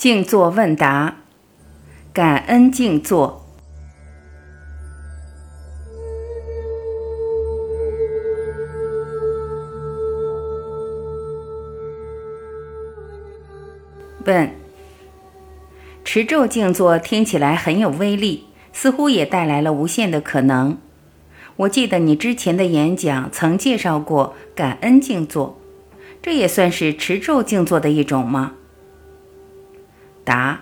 静坐问答，感恩静坐。问：持咒静坐听起来很有威力，似乎也带来了无限的可能。我记得你之前的演讲曾介绍过感恩静坐，这也算是持咒静坐的一种吗？答：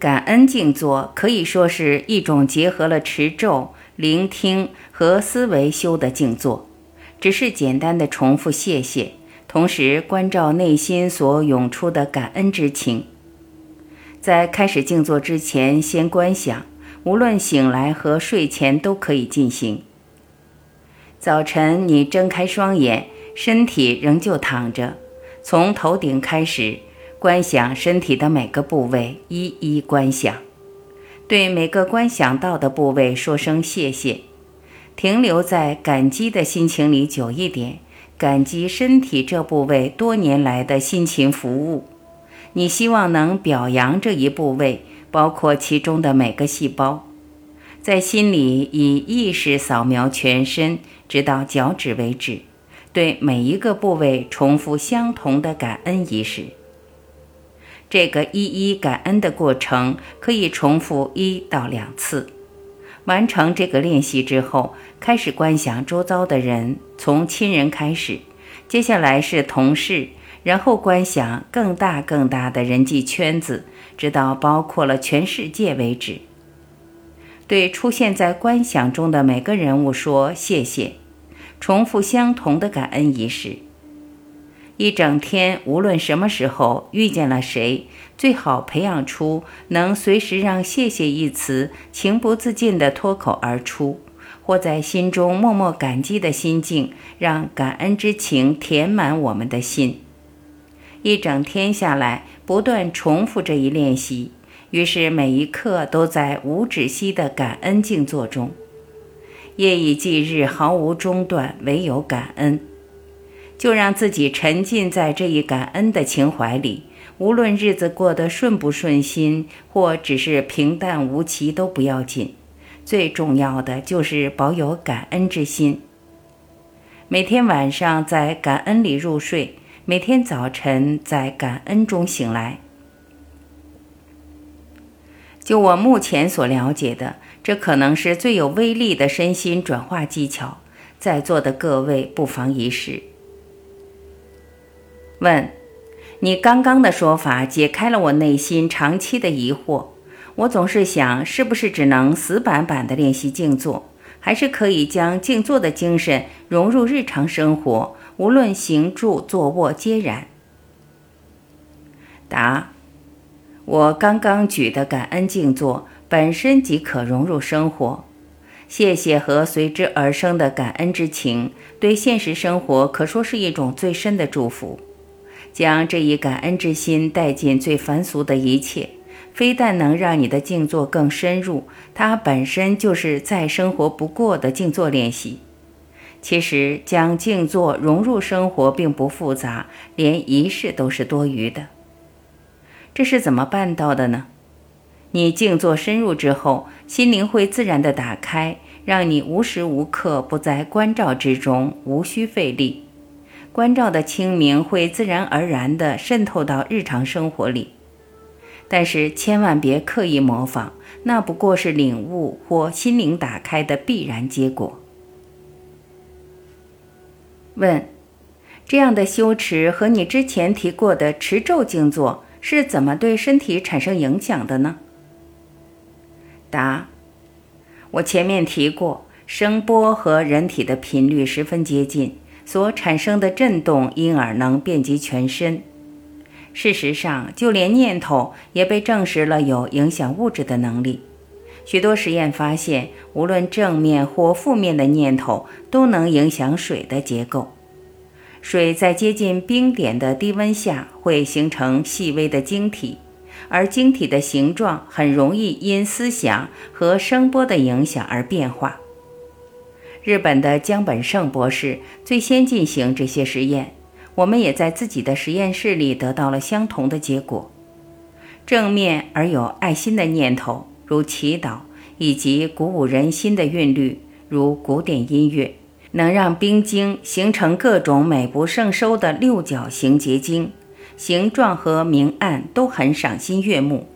感恩静坐可以说是一种结合了持咒、聆听和思维修的静坐，只是简单的重复谢谢，同时关照内心所涌出的感恩之情。在开始静坐之前，先观想，无论醒来和睡前都可以进行。早晨你睁开双眼，身体仍旧躺着，从头顶开始。观想身体的每个部位，一一观想，对每个观想到的部位说声谢谢，停留在感激的心情里久一点，感激身体这部位多年来的辛勤服务。你希望能表扬这一部位，包括其中的每个细胞，在心里以意识扫描全身，直到脚趾为止，对每一个部位重复相同的感恩仪式。这个一一感恩的过程可以重复一到两次。完成这个练习之后，开始观想周遭的人，从亲人开始，接下来是同事，然后观想更大更大的人际圈子，直到包括了全世界为止。对出现在观想中的每个人物说谢谢，重复相同的感恩仪式。一整天，无论什么时候遇见了谁，最好培养出能随时让“谢谢”一词情不自禁地脱口而出，或在心中默默感激的心境，让感恩之情填满我们的心。一整天下来，不断重复这一练习，于是每一刻都在无止息的感恩静坐中。夜以继日，毫无中断，唯有感恩。就让自己沉浸在这一感恩的情怀里，无论日子过得顺不顺心，或只是平淡无奇都不要紧，最重要的就是保有感恩之心。每天晚上在感恩里入睡，每天早晨在感恩中醒来。就我目前所了解的，这可能是最有威力的身心转化技巧，在座的各位不妨一试。问，你刚刚的说法解开了我内心长期的疑惑。我总是想，是不是只能死板板的练习静坐，还是可以将静坐的精神融入日常生活，无论行住坐卧皆然？答：我刚刚举的感恩静坐本身即可融入生活，谢谢和随之而生的感恩之情，对现实生活可说是一种最深的祝福。将这一感恩之心带进最凡俗的一切，非但能让你的静坐更深入，它本身就是再生活不过的静坐练习。其实，将静坐融入生活并不复杂，连仪式都是多余的。这是怎么办到的呢？你静坐深入之后，心灵会自然地打开，让你无时无刻不在关照之中，无需费力。关照的清明会自然而然地渗透到日常生活里，但是千万别刻意模仿，那不过是领悟或心灵打开的必然结果。问：这样的修持和你之前提过的持咒静坐是怎么对身体产生影响的呢？答：我前面提过，声波和人体的频率十分接近。所产生的震动，因而能遍及全身。事实上，就连念头也被证实了有影响物质的能力。许多实验发现，无论正面或负面的念头都能影响水的结构。水在接近冰点的低温下会形成细微的晶体，而晶体的形状很容易因思想和声波的影响而变化。日本的江本胜博士最先进行这些实验，我们也在自己的实验室里得到了相同的结果。正面而有爱心的念头，如祈祷，以及鼓舞人心的韵律，如古典音乐，能让冰晶形成各种美不胜收的六角形结晶，形状和明暗都很赏心悦目。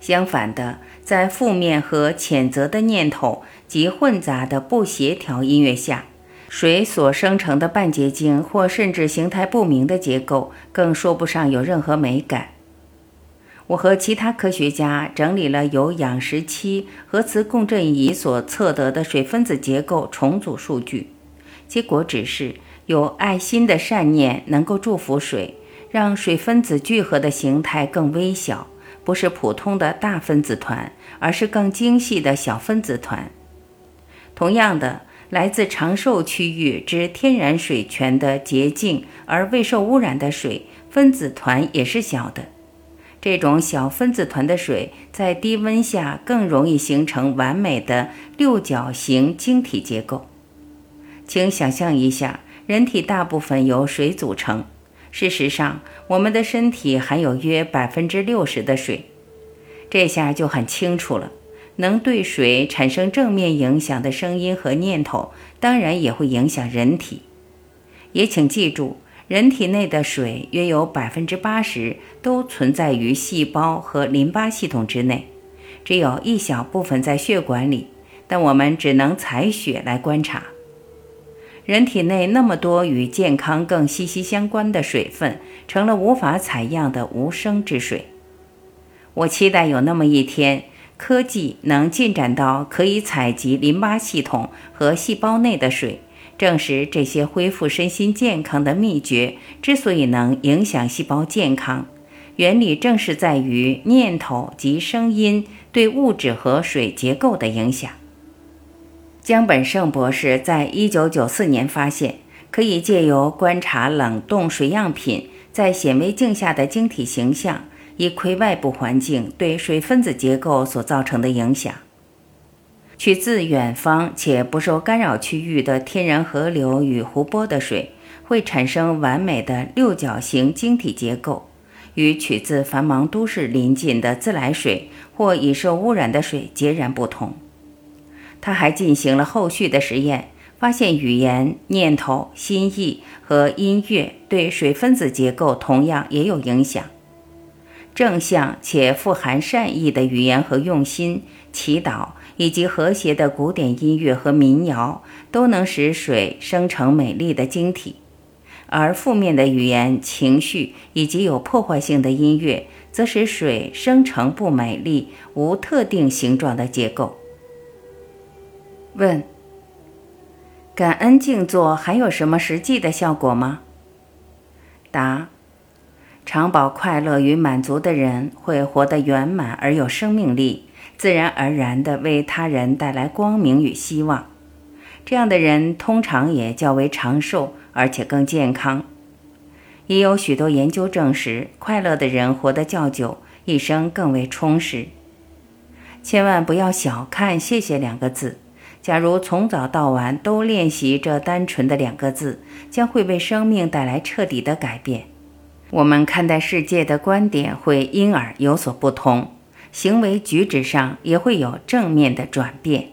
相反的，在负面和谴责的念头及混杂的不协调音乐下，水所生成的半结晶或甚至形态不明的结构，更说不上有任何美感。我和其他科学家整理了由氧十七核磁共振仪所测得的水分子结构重组数据，结果指示有爱心的善念能够祝福水，让水分子聚合的形态更微小，不是普通的大分子团，而是更精细的小分子团。同样的，来自长寿区域之天然水泉的洁净而未受污染的水，分子团也是小的。这种小分子团的水在低温下更容易形成完美的六角形晶体结构。请想象一下，人体大部分由水组成。事实上，我们的身体含有约百分之六十的水。这下就很清楚了。能对水产生正面影响的声音和念头，当然也会影响人体。也请记住。人体内的水约有百分之八十都存在于细胞和淋巴系统之内，只有一小部分在血管里，但我们只能采血来观察。人体内那么多与健康更息息相关的水分，成了无法采样的无声之水。我期待有那么一天，科技能进展到可以采集淋巴系统和细胞内的水。证实这些恢复身心健康的秘诀之所以能影响细胞健康，原理正是在于念头及声音对物质和水结构的影响。江本胜博士在一九九四年发现，可以借由观察冷冻水样品在显微镜下的晶体形象，以窥外部环境对水分子结构所造成的影响。取自远方且不受干扰区域的天然河流与湖泊的水，会产生完美的六角形晶体结构，与取自繁忙都市邻近的自来水或已受污染的水截然不同。他还进行了后续的实验，发现语言、念头、心意和音乐对水分子结构同样也有影响。正向且富含善意的语言和用心祈祷。以及和谐的古典音乐和民谣都能使水生成美丽的晶体，而负面的语言、情绪以及有破坏性的音乐则使水生成不美丽、无特定形状的结构。问：感恩静坐还有什么实际的效果吗？答：常保快乐与满足的人会活得圆满而有生命力。自然而然地为他人带来光明与希望，这样的人通常也较为长寿，而且更健康。也有许多研究证实，快乐的人活得较久，一生更为充实。千万不要小看“谢谢”两个字，假如从早到晚都练习这单纯的两个字，将会为生命带来彻底的改变。我们看待世界的观点会因而有所不同。行为举止上也会有正面的转变。